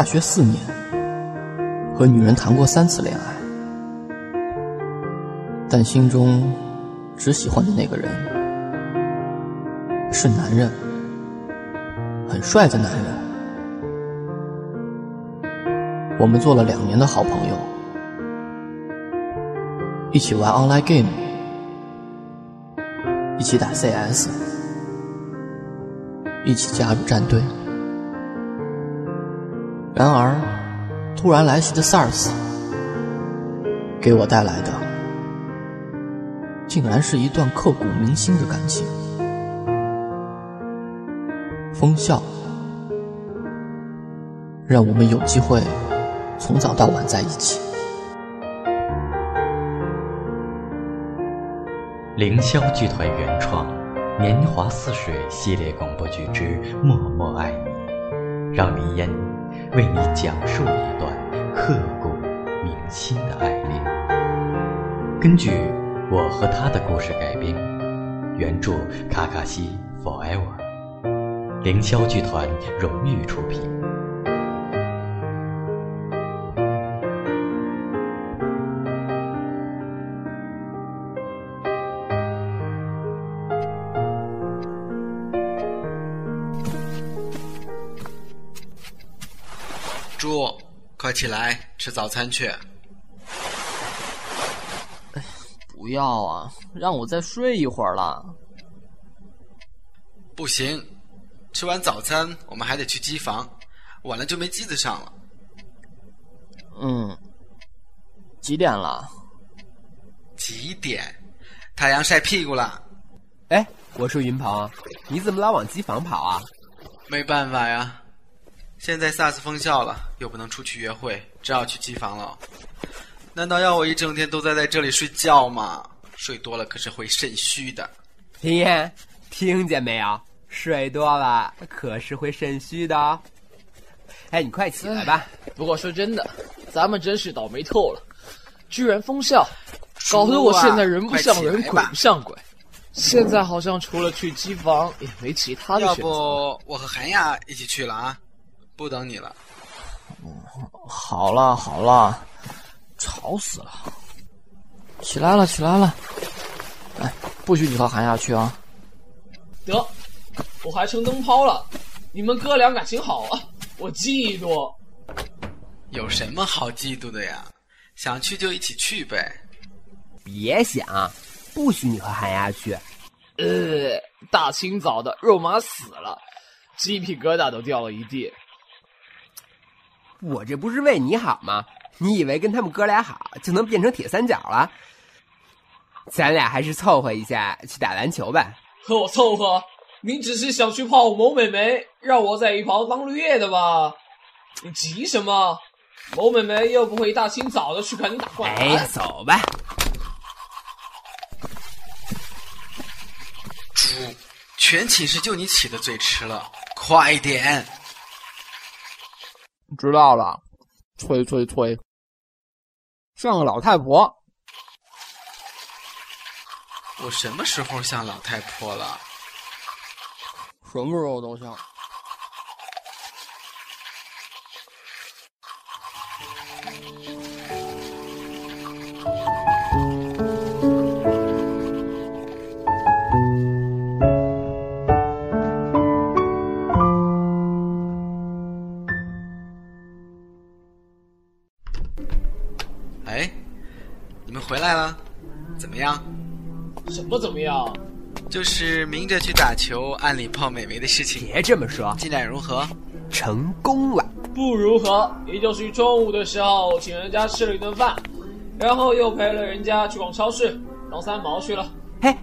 大学四年，和女人谈过三次恋爱，但心中只喜欢的那个人是男人，很帅的男人。我们做了两年的好朋友，一起玩 online game，一起打 CS，一起加入战队。然而，突然来袭的 SARS 给我带来的，竟然是一段刻骨铭心的感情。封校，让我们有机会从早到晚在一起。凌霄剧团原创《年华似水》系列广播剧之《默默爱你》，让林烟为你讲述一段刻骨铭心的爱恋。根据我和他的故事改编，原著卡卡西 Forever，凌霄剧团荣誉出品。快起来吃早餐去！不要啊，让我再睡一会儿了。不行，吃完早餐我们还得去机房，晚了就没机子上了。嗯，几点了？几点？太阳晒屁股了。哎，我说云鹏，你怎么老往机房跑啊？没办法呀，现在 SARS 封校了，又不能出去约会，只好去机房了。难道要我一整天都待在这里睡觉吗？睡多了可是会肾虚的。林燕，听见没有？睡多了可是会肾虚的哦。哎，你快起来吧。不过说真的，咱们真是倒霉透了，居然封校，搞得我现在人不像人，鬼不像鬼。现在好像除了去机房，也没其他的要选择。不我和韩亚一起去了啊？不等你了。好了好了，吵死了！起来了起来了，哎，不许你和韩亚去啊！得，我还成灯泡了。你们哥俩感情好啊，我嫉妒。有什么好嫉妒的呀？想去就一起去呗。别想，不许你和韩亚去。呃，大清早的，肉麻死了，鸡皮疙瘩都掉了一地。我这不是为你好吗？你以为跟他们哥俩好就能变成铁三角了？咱俩还是凑合一下去打篮球吧。和我凑合？你只是想去泡某美眉，让我在一旁当绿叶的吧？你急什么？某美眉又不会一大清早的去看你打灌篮。哎，走吧。猪，全寝室就你起的最迟了，快点！知道了，催催催，像个老太婆。我什么时候像老太婆了？什么时候都像。什么怎么样？就是明着去打球，暗里泡美眉的事情，别这么说，进展如何？成功了。不如何？也就是中午的时候请人家吃了一顿饭，然后又陪了人家去逛超市，当三毛去了。嘿，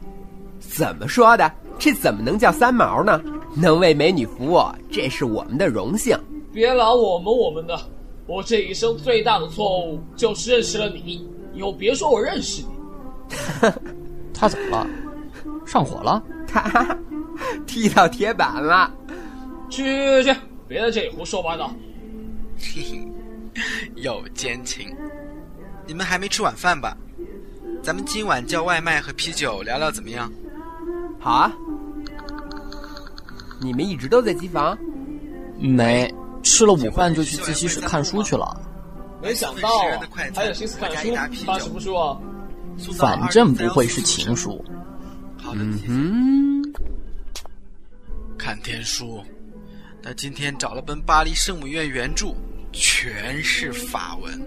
怎么说的？这怎么能叫三毛呢？能为美女服务，这是我们的荣幸。别老我们我们的，我这一生最大的错误就是认识了你，以后别说我认识你。他怎么了？上火了？他踢到铁板了。去去去，别在这里胡说八道。嘿嘿，有奸情。你们还没吃晚饭吧？咱们今晚叫外卖和啤酒聊聊怎么样？好啊。你们一直都在机房？没，吃了午饭就去自习室看书去了。没想到啊，还有心思看书，发什么书啊？反正不会是情书。嗯哼，看天书。他今天找了本巴黎圣母院原著，全是法文。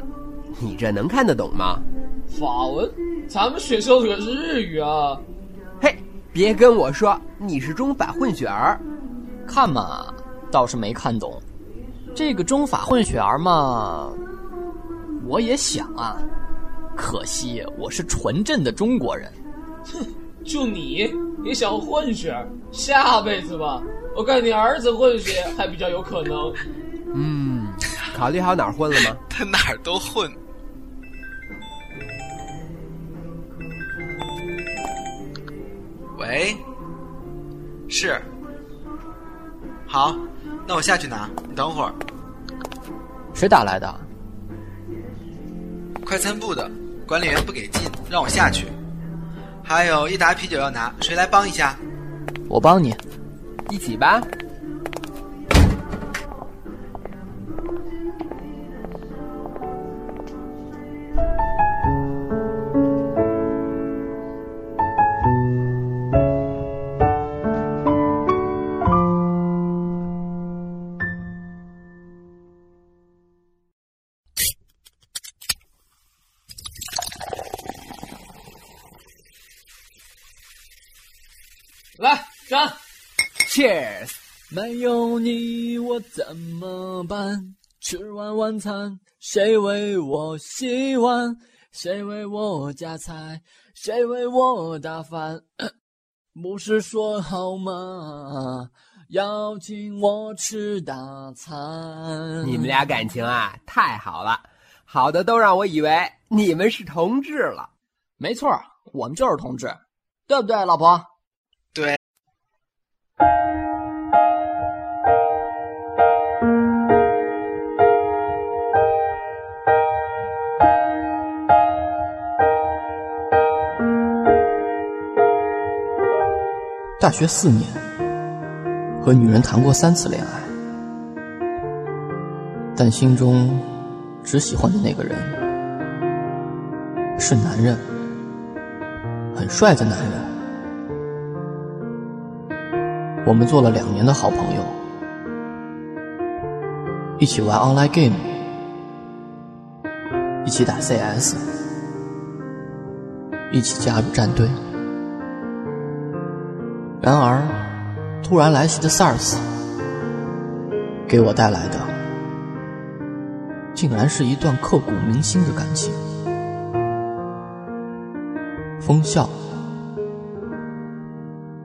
你这能看得懂吗？法文？咱们学校可是日语啊！嘿，别跟我说你是中法混血儿。看嘛，倒是没看懂。这个中法混血儿嘛，我也想啊，可惜我是纯正的中国人。哼，就你你想混血？下辈子吧，我看你儿子混血还比较有可能。嗯，考虑好哪儿混了吗？他哪儿都混。喂，是，好，那我下去拿，你等会儿。谁打来的？快餐部的管理员不给进，让我下去。还有一打啤酒要拿，谁来帮一下？我帮你，一起吧。！Cheers！没有你我怎么办？吃完晚餐，谁为我洗碗？谁为我夹菜？谁为我打饭？不是说好吗？要请我吃大餐。你们俩感情啊，太好了，好的都让我以为你们是同志了。没错，我们就是同志，对不对，老婆？大学四年，和女人谈过三次恋爱，但心中只喜欢的那个人是男人，很帅的男人。我们做了两年的好朋友，一起玩 online game，一起打 CS，一起加入战队。然而，突然来袭的 SARS 给我带来的，竟然是一段刻骨铭心的感情。封校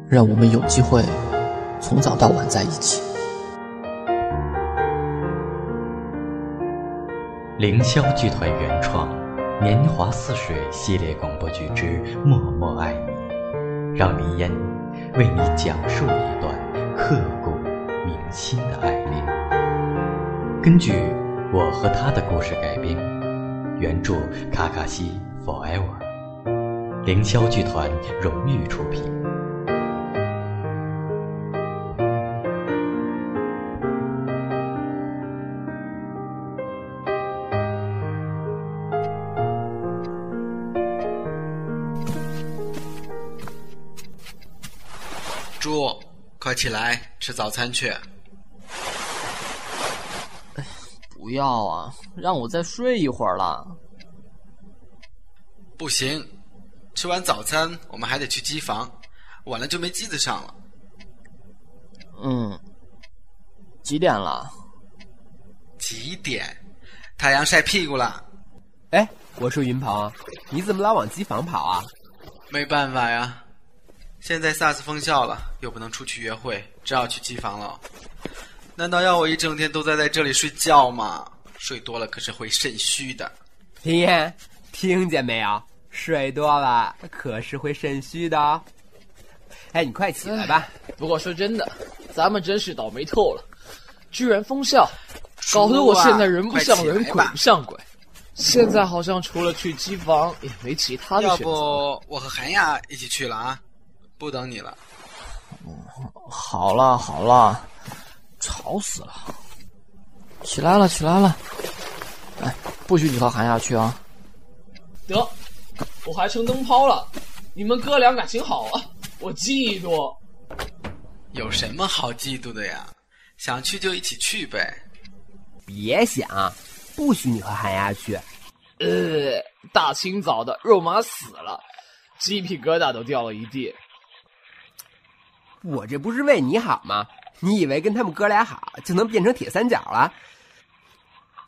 让我们有机会从早到晚在一起。凌霄剧团原创《年华似水》系列广播剧之《默默爱你》，让林烟。为你讲述一段刻骨铭心的爱恋，根据我和他的故事改编，原著卡卡西 Forever，凌霄剧团荣誉出品。起来吃早餐去！不要啊，让我再睡一会儿了。不行，吃完早餐我们还得去机房，晚了就没机子上了。嗯，几点了？几点？太阳晒屁股了。哎，我说云鹏，你怎么老往机房跑啊？没办法呀。现在 SARS 封校了，又不能出去约会，只好去机房了。难道要我一整天都在在这里睡觉吗？睡多了可是会肾虚的。林燕，听见没有？睡多了可是会肾虚的哦。哎，你快起来吧。不过说真的，咱们真是倒霉透了，居然封校，搞得我现在人不像人，鬼不像鬼。现在好像除了去机房，也没其他的选择。要不我和韩亚一起去了啊？不等你了。好了好了，吵死了。起来了，起来了！哎，不许你和韩亚去啊！得，我还成灯泡了。你们哥俩感情好啊，我嫉妒。有什么好嫉妒的呀？想去就一起去呗。别想，不许你和韩亚去。呃，大清早的，肉麻死了，鸡皮疙瘩都掉了一地。我这不是为你好吗？你以为跟他们哥俩好就能变成铁三角了？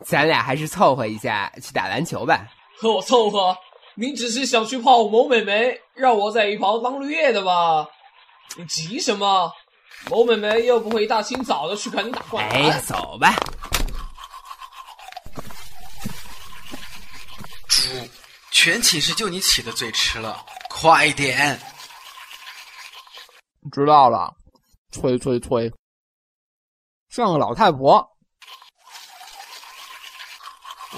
咱俩还是凑合一下去打篮球吧。和我凑合？你只是想去泡某美眉，让我在一旁当绿叶的吧？你急什么？某美眉又不会一大清早的去看你打灌篮。哎，走吧。猪，全寝室就你起的最迟了，快点！知道了，催催催。像个老太婆。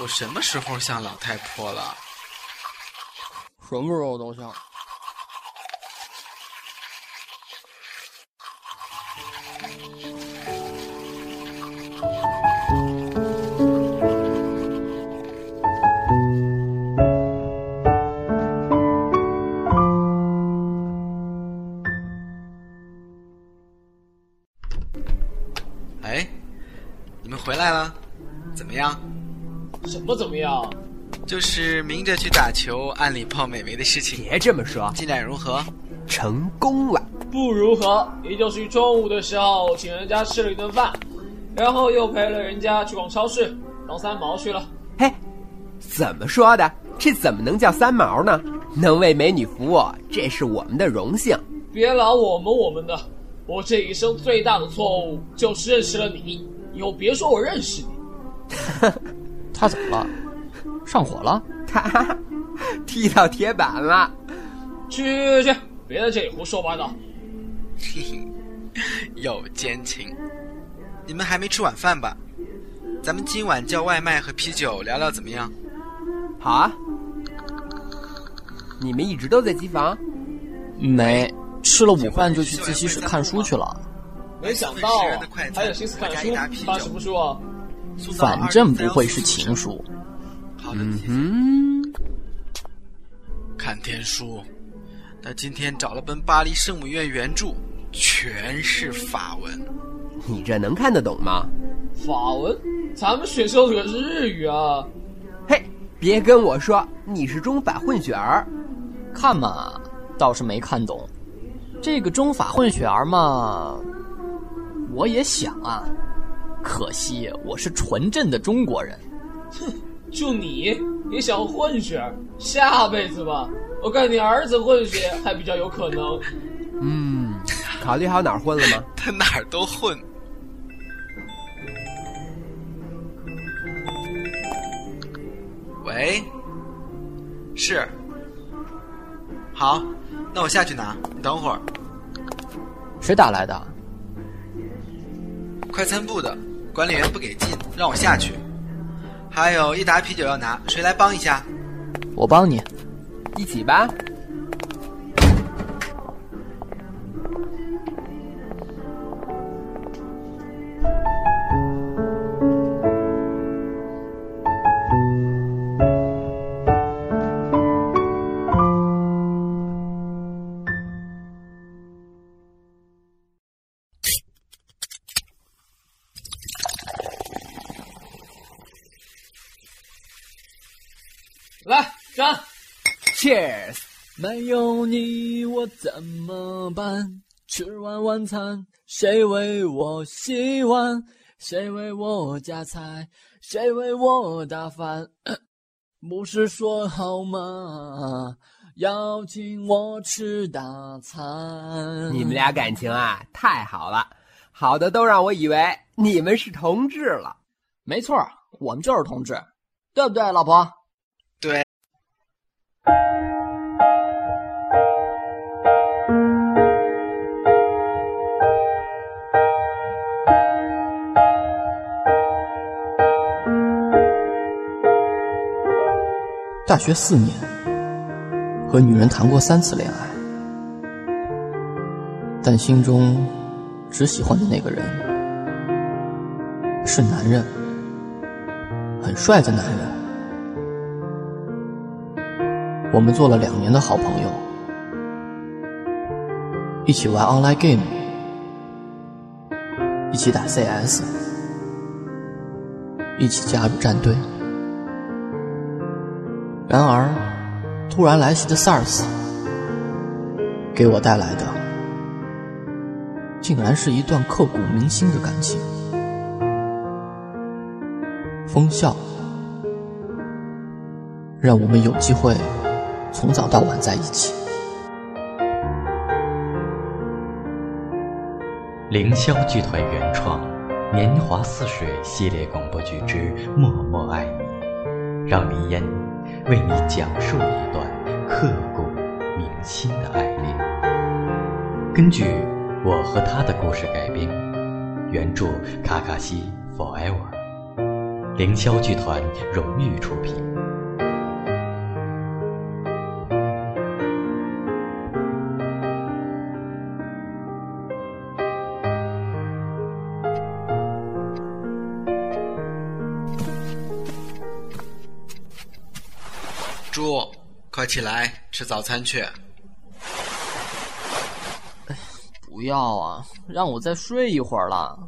我什么时候像老太婆了？什么时候都像。什么怎么样？就是明着去打球，暗里泡美眉的事情。别这么说，进展如何？成功了。不如何？也就是中午的时候请人家吃了一顿饭，然后又陪了人家去逛超市，当三毛去了。嘿，怎么说的？这怎么能叫三毛呢？能为美女服务，这是我们的荣幸。别老我们我们的，我这一生最大的错误就是认识了你，以后别说我认识你。他怎么了？上火了？他踢到铁板了。去去去，别在这里胡说八道。嘿嘿，有奸情。你们还没吃晚饭吧？咱们今晚叫外卖和啤酒聊聊怎么样？好啊。你们一直都在机房？没，吃了午饭就去自习室看书去了。没想到啊，还有心思看书？看什么书啊？反正不会是情书。好的，嗯，看天书。他今天找了本《巴黎圣母院》原著，全是法文。你这能看得懂吗？法文？咱们学校可是日语啊！嘿，别跟我说你是中法混血儿。看嘛，倒是没看懂。这个中法混血儿嘛，我也想啊，可惜我是纯正的中国人。哼，就你也想混血？下辈子吧，我看你儿子混血还比较有可能。嗯，考虑好哪儿混了吗？他哪儿都混。喂，是。好，那我下去拿，你等会儿。谁打来的？快餐部的管理员不给进，让我下去。还有一打啤酒要拿，谁来帮一下？我帮你，一起吧。！Cheers！没有你我怎么办？吃完晚餐，谁为我洗碗？谁为我夹菜？谁为我打饭？不是说好吗？要请我吃大餐。你们俩感情啊，太好了，好的都让我以为你们是同志了。没错，我们就是同志，对不对，老婆？大学四年，和女人谈过三次恋爱，但心中只喜欢的那个人是男人，很帅的男人。我们做了两年的好朋友，一起玩 online game，一起打 CS，一起加入战队。然而，突然来袭的 SARS 给我带来的，竟然是一段刻骨铭心的感情。封校，让我们有机会从早到晚在一起。凌霄剧团原创《年华似水》系列广播剧之《默默爱你》，让林烟为你讲述一段刻骨铭心的爱恋。根据我和他的故事改编，原著卡卡西 Forever。凌霄剧团荣誉出品。起来吃早餐去！不要啊，让我再睡一会儿了。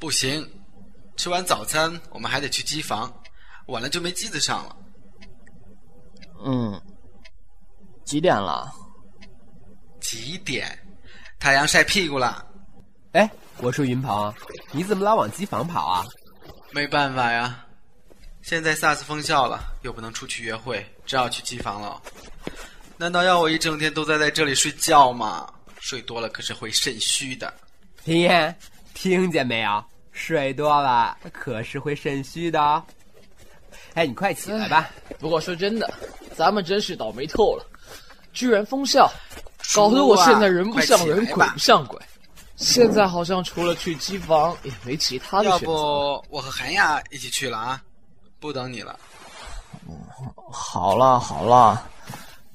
不行。吃完早餐，我们还得去机房，晚了就没机子上了。嗯，几点了？几点？太阳晒屁股了。哎，我说云鹏，你怎么老往机房跑啊？没办法呀，现在 SARS 封校了，又不能出去约会，只好去机房了。难道要我一整天都待在这里睡觉吗？睡多了可是会肾虚的。林燕，听见没有？睡多了可是会肾虚的。哎，你快起来吧。不过说真的，咱们真是倒霉透了，居然封校，搞得我现在人不像人，鬼不像鬼。现在好像除了去机房，也没其他的选择。要不我和韩亚一起去了啊？不等你了。好了好了，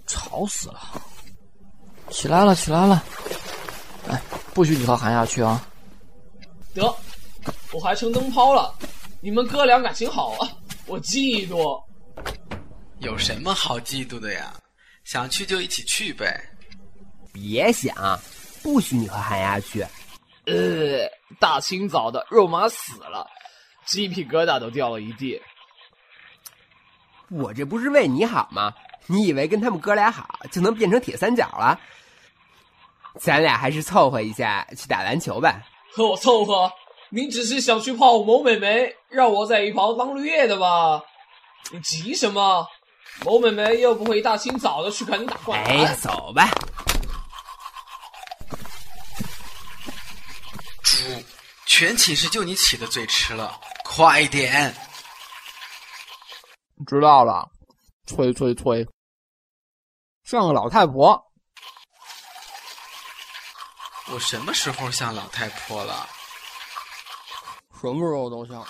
吵死了。起来了起来了。哎，不许你和韩亚去啊。得。我还成灯泡了，你们哥俩感情好啊，我嫉妒。有什么好嫉妒的呀？想去就一起去呗。别想，不许你和韩亚去。呃，大清早的，肉麻死了，鸡皮疙瘩都掉了一地。我这不是为你好吗？你以为跟他们哥俩好就能变成铁三角了？咱俩还是凑合一下去打篮球吧。和我凑合？你只是想去泡某美眉，让我在一旁当绿叶的吧？你急什么？某美眉又不会一大清早的去看你打灌篮。哎呀，走吧。猪，全寝室就你起的最迟了，快点！知道了，催催催，像个老太婆。我什么时候像老太婆了？什么时候都像。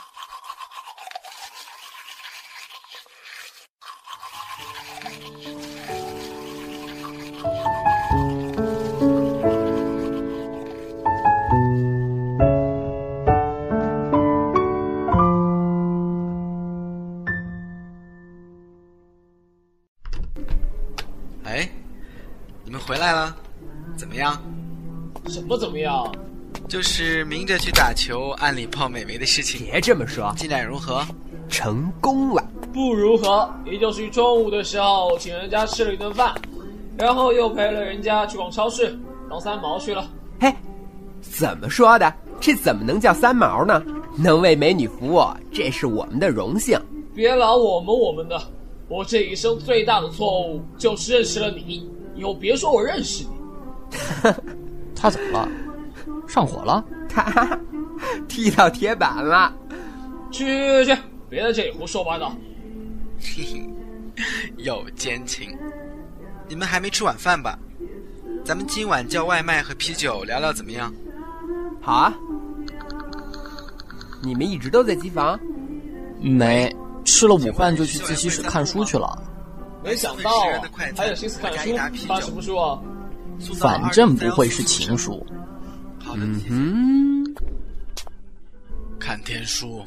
来了，怎么样？什么怎么样？就是明着去打球，暗里泡美眉的事情。别这么说，进展如何？成功了。不如何？也就是中午的时候请人家吃了一顿饭，然后又陪了人家去逛超市，当三毛去了。嘿，怎么说的？这怎么能叫三毛呢？能为美女服务，这是我们的荣幸。别老我们我们的，我这一生最大的错误就是认识了你，以后别说我认识你。他怎么了？上火了，他 踢到铁板了。去去去，别在这里胡说八道。有奸情。你们还没吃晚饭吧？咱们今晚叫外卖和啤酒聊聊怎么样？好啊。你们一直都在机房？没，吃了午饭就去自习室看书去了。没想到还有心思看书，看什么书啊？反正不会是情书。嗯哼，看天书，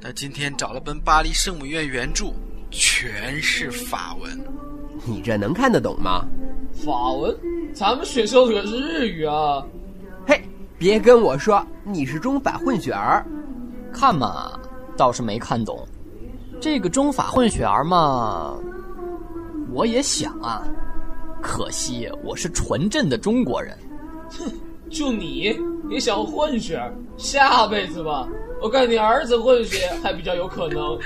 他今天找了本《巴黎圣母院》原著，全是法文。你这能看得懂吗？法文？咱们学校可是日语啊！嘿，别跟我说你是中法混血儿。看嘛，倒是没看懂。这个中法混血儿嘛，我也想啊，可惜我是纯正的中国人。哼，就你，你想混血？下辈子吧。我看你儿子混血还比较有可能。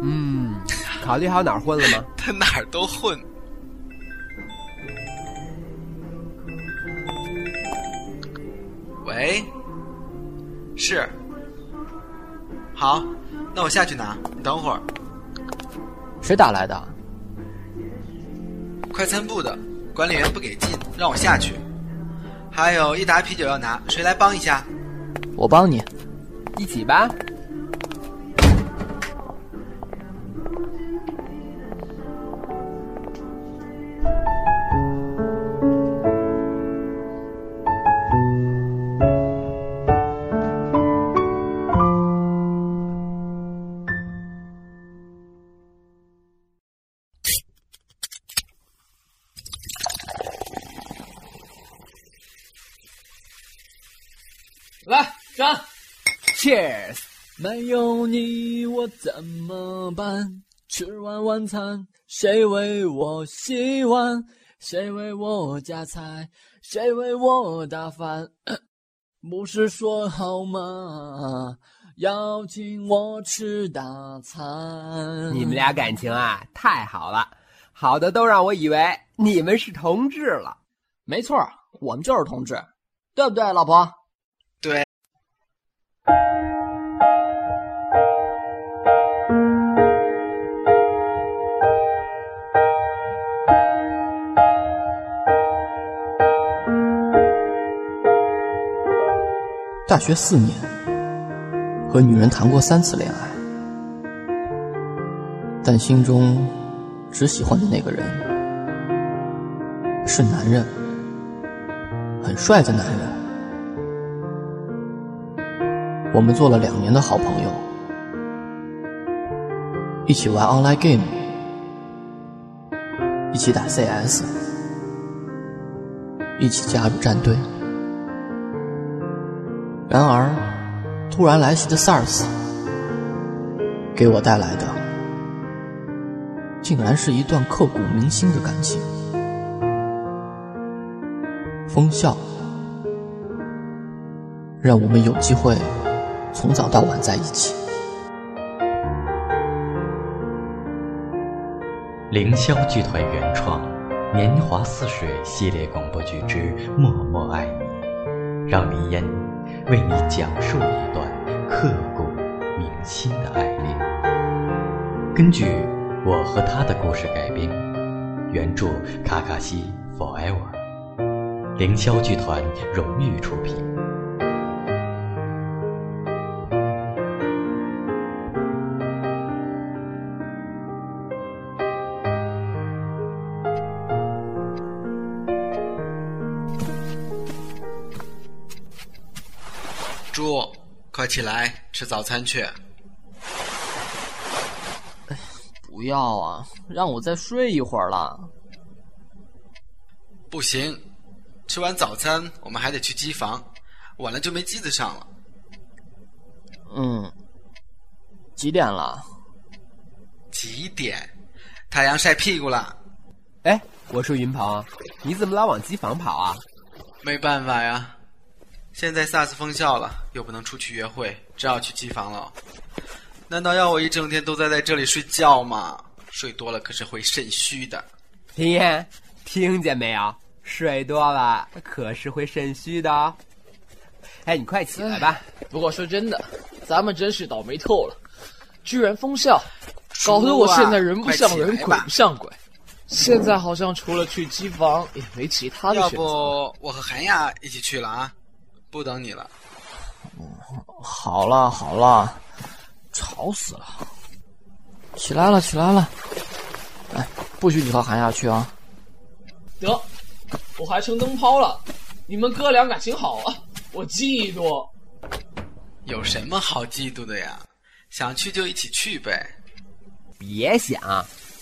嗯，考虑好哪儿混了吗？他哪儿都混。喂，是。好，那我下去拿，你等会儿。谁打来的？快餐部的管理员不给进，让我下去。还有一打啤酒要拿，谁来帮一下？我帮你。一起吧。没有你我怎么办？吃完晚餐，谁为我洗碗？谁为我夹菜？谁为我打饭？不是说好吗？要请我吃大餐。你们俩感情啊，太好了，好的都让我以为你们是同志了。没错，我们就是同志，对不对，老婆？大学四年，和女人谈过三次恋爱，但心中只喜欢的那个人是男人，很帅的男人。我们做了两年的好朋友，一起玩 online game，一起打 CS，一起加入战队。然而，突然来袭的 SARS 给我带来的，竟然是一段刻骨铭心的感情。封校让我们有机会从早到晚在一起。凌霄剧团原创《年华似水》系列广播剧之《默默爱你》，让林烟。为你讲述一段刻骨铭心的爱恋，根据我和他的故事改编，原著卡卡西 Forever，凌霄剧团荣誉出品。起来吃早餐去！哎，不要啊，让我再睡一会儿了。不行，吃完早餐我们还得去机房，晚了就没机子上了。嗯，几点了？几点？太阳晒屁股了。哎，我说云鹏，你怎么老往机房跑啊？没办法呀。现在 SARS 封校了，又不能出去约会，只好去机房了。难道要我一整天都在在这里睡觉吗？睡多了可是会肾虚的。林燕，听见没有？睡多了可是会肾虚的哦。哎，你快起来吧。不过说真的，咱们真是倒霉透了，居然封校，搞得我现在人不像人，鬼不像鬼。现在好像除了去机房，也没其他的选择。要不我和韩亚一起去了啊？不等你了。好了好了，吵死了！起来了起来了，哎，不许你和韩亚去啊！得，我还成灯泡了。你们哥俩感情好啊，我嫉妒。有什么好嫉妒的呀？想去就一起去呗。别想，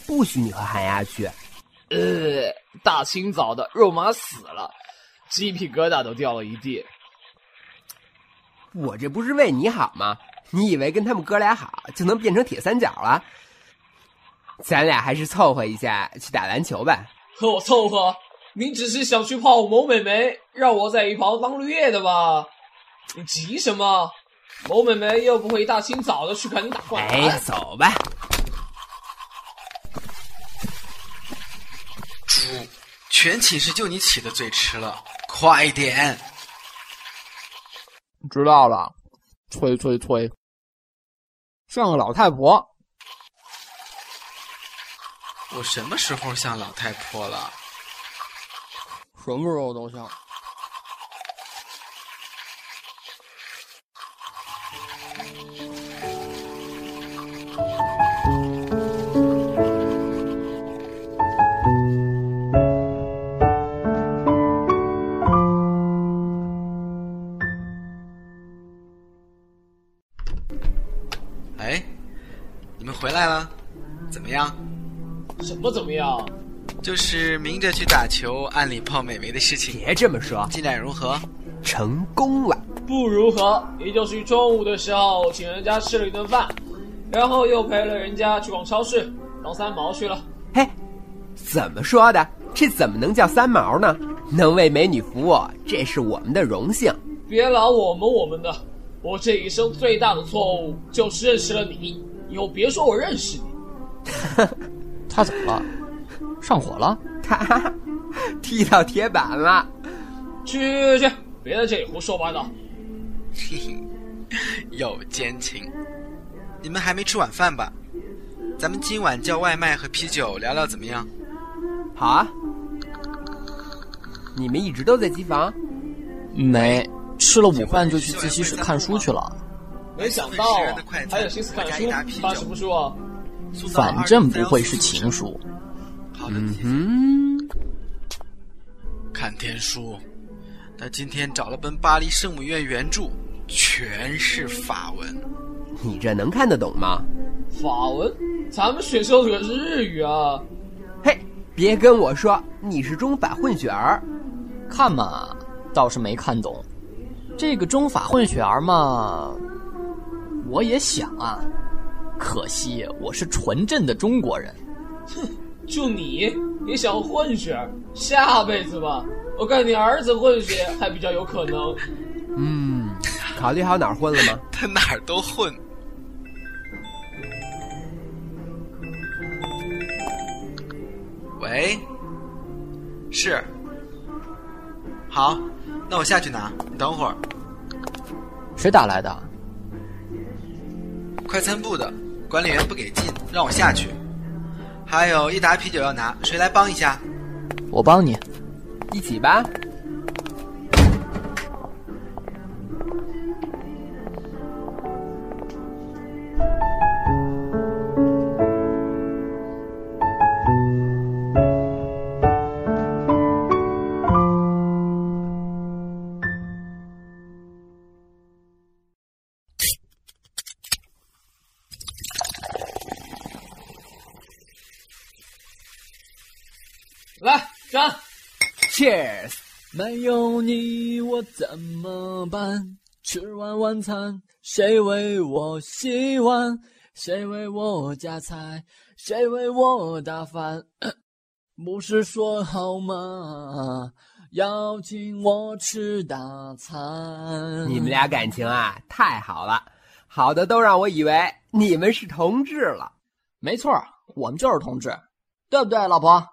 不许你和寒鸦去。呃，大清早的，肉麻死了，鸡皮疙瘩都掉了一地。我这不是为你好吗？你以为跟他们哥俩好就能变成铁三角了？咱俩还是凑合一下去打篮球吧。和 我凑合？你只是想去泡某美眉，让我在一旁当绿叶的吧？你急什么？某美眉又不会一大清早的去看你打灌篮。哎，走吧。猪，全寝室就你起的最迟了，快点！知道了，催催催。像个老太婆。我什么时候像老太婆了？什么时候都像。什么怎么样？就是明着去打球，暗里泡美眉的事情。别这么说，进展如何？成功了。不如何？也就是中午的时候请人家吃了一顿饭，然后又陪了人家去逛超市，当三毛去了。嘿，怎么说的？这怎么能叫三毛呢？能为美女服务，这是我们的荣幸。别老我们我们的，我这一生最大的错误就是认识了你，以后别说我认识你。他怎么了？上火了？他 踢到铁板了。去去去，别在这里胡说八道。嘿嘿，有奸情。你们还没吃晚饭吧？咱们今晚叫外卖和啤酒聊聊怎么样？好啊。你们一直都在机房？没，吃了午饭就去自习室看书去了。没想到啊，还有心思看书，看什么书啊？反正不会是情书。嗯哼，看天书。他今天找了本《巴黎圣母院》原著，全是法文。你这能看得懂吗？法文？咱们选修的可是日语啊！嘿，别跟我说你是中法混血儿。看嘛，倒是没看懂。这个中法混血儿嘛，我也想啊，可惜我是纯正的中国人。哼，就你也想混血？下辈子吧，我看你儿子混血还比较有可能。嗯，考虑好哪儿混了吗？他哪儿都混。喂，是。好，那我下去拿，你等会儿。谁打来的？快餐部的管理员不给进，让我下去。还有一打啤酒要拿，谁来帮一下？我帮你，一起吧。！Cheers！没有你我怎么办？吃完晚餐，谁为我洗碗？谁为我夹菜？谁为我打饭？不是说好吗？要请我吃大餐。你们俩感情啊，太好了，好的都让我以为你们是同志了。没错，我们就是同志，对不对，老婆？